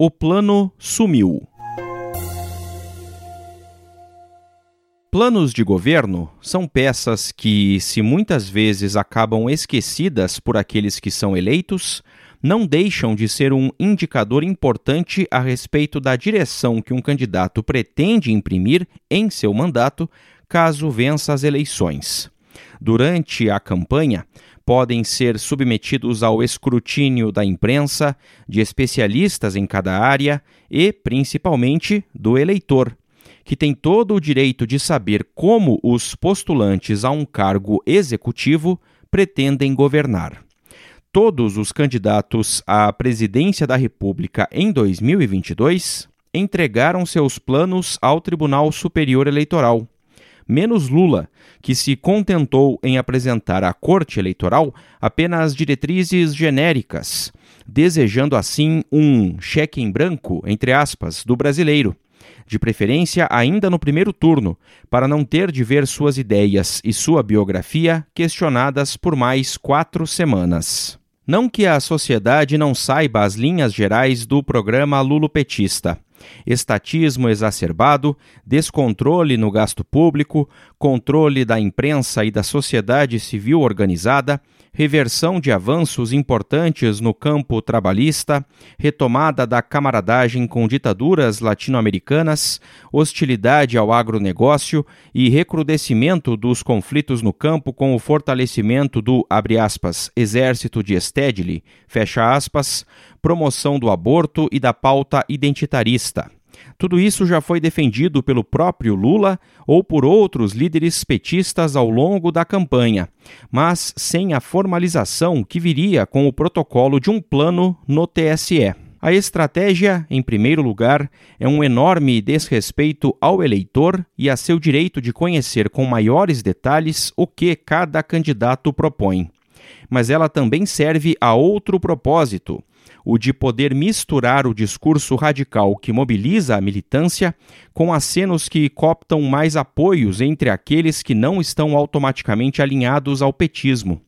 O Plano Sumiu. Planos de governo são peças que, se muitas vezes acabam esquecidas por aqueles que são eleitos, não deixam de ser um indicador importante a respeito da direção que um candidato pretende imprimir em seu mandato caso vença as eleições. Durante a campanha, podem ser submetidos ao escrutínio da imprensa, de especialistas em cada área e, principalmente, do eleitor, que tem todo o direito de saber como os postulantes a um cargo executivo pretendem governar. Todos os candidatos à presidência da República em 2022 entregaram seus planos ao Tribunal Superior Eleitoral menos Lula, que se contentou em apresentar à Corte Eleitoral apenas diretrizes genéricas, desejando assim um cheque em branco, entre aspas, do brasileiro, de preferência ainda no primeiro turno, para não ter de ver suas ideias e sua biografia questionadas por mais quatro semanas. Não que a sociedade não saiba as linhas gerais do programa lulopetista estatismo exacerbado, descontrole no gasto público, controle da imprensa e da sociedade civil organizada, reversão de avanços importantes no campo trabalhista, retomada da camaradagem com ditaduras latino-americanas, hostilidade ao agronegócio e recrudescimento dos conflitos no campo com o fortalecimento do, aspas, exército de Stedley, fecha aspas, promoção do aborto e da pauta identitarista. Tudo isso já foi defendido pelo próprio Lula ou por outros líderes petistas ao longo da campanha, mas sem a formalização que viria com o protocolo de um plano no TSE. A estratégia, em primeiro lugar, é um enorme desrespeito ao eleitor e a seu direito de conhecer com maiores detalhes o que cada candidato propõe. Mas ela também serve a outro propósito, o de poder misturar o discurso radical que mobiliza a militância com acenos que cooptam mais apoios entre aqueles que não estão automaticamente alinhados ao petismo.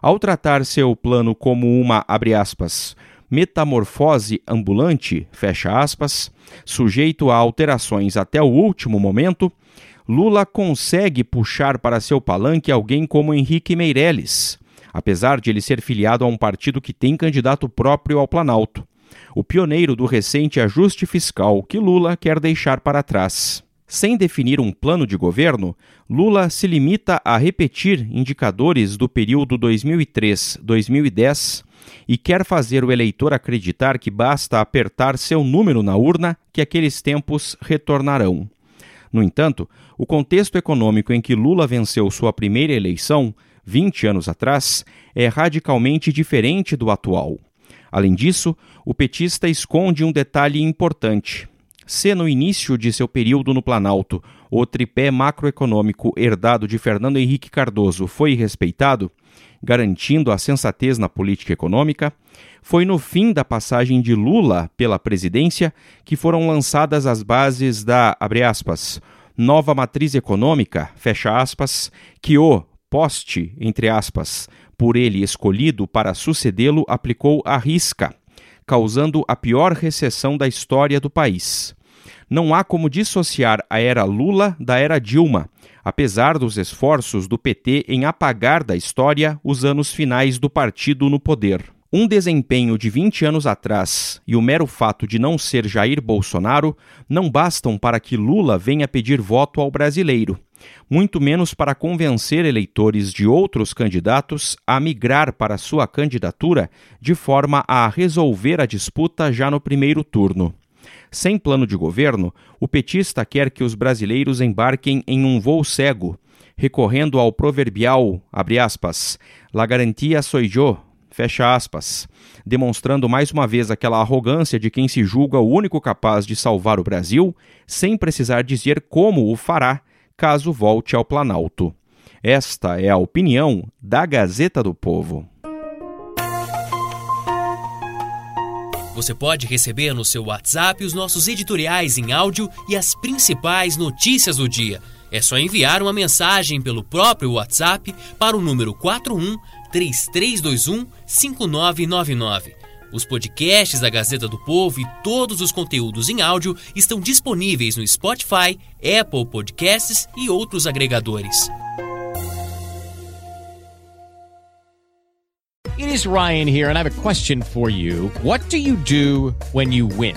Ao tratar seu plano como uma, abre aspas, metamorfose ambulante, fecha aspas, sujeito a alterações até o último momento, Lula consegue puxar para seu palanque alguém como Henrique Meirelles, apesar de ele ser filiado a um partido que tem candidato próprio ao Planalto, o pioneiro do recente ajuste fiscal que Lula quer deixar para trás. Sem definir um plano de governo, Lula se limita a repetir indicadores do período 2003-2010 e quer fazer o eleitor acreditar que basta apertar seu número na urna que aqueles tempos retornarão. No entanto, o contexto econômico em que Lula venceu sua primeira eleição 20 anos atrás, é radicalmente diferente do atual. Além disso, o petista esconde um detalhe importante. Se no início de seu período no Planalto o tripé macroeconômico herdado de Fernando Henrique Cardoso foi respeitado, garantindo a sensatez na política econômica, foi no fim da passagem de Lula pela presidência que foram lançadas as bases da, aspas, nova matriz econômica, fecha aspas, que o poste, entre aspas, por ele escolhido para sucedê-lo, aplicou a risca, causando a pior recessão da história do país. Não há como dissociar a era Lula da era Dilma, apesar dos esforços do PT em apagar da história os anos finais do partido no poder. Um desempenho de 20 anos atrás e o mero fato de não ser Jair Bolsonaro não bastam para que Lula venha pedir voto ao brasileiro muito menos para convencer eleitores de outros candidatos a migrar para sua candidatura de forma a resolver a disputa já no primeiro turno. Sem plano de governo, o petista quer que os brasileiros embarquem em um voo cego, recorrendo ao proverbial, abre aspas, la garantia soy yo, fecha aspas, demonstrando mais uma vez aquela arrogância de quem se julga o único capaz de salvar o Brasil, sem precisar dizer como o fará caso volte ao Planalto. Esta é a opinião da Gazeta do Povo. Você pode receber no seu WhatsApp os nossos editoriais em áudio e as principais notícias do dia. É só enviar uma mensagem pelo próprio WhatsApp para o número 41 3321 5999. Os podcasts da Gazeta do Povo e todos os conteúdos em áudio estão disponíveis no Spotify, Apple Podcasts e outros agregadores. It is Ryan here, and I have a question for you. What do you do when you win?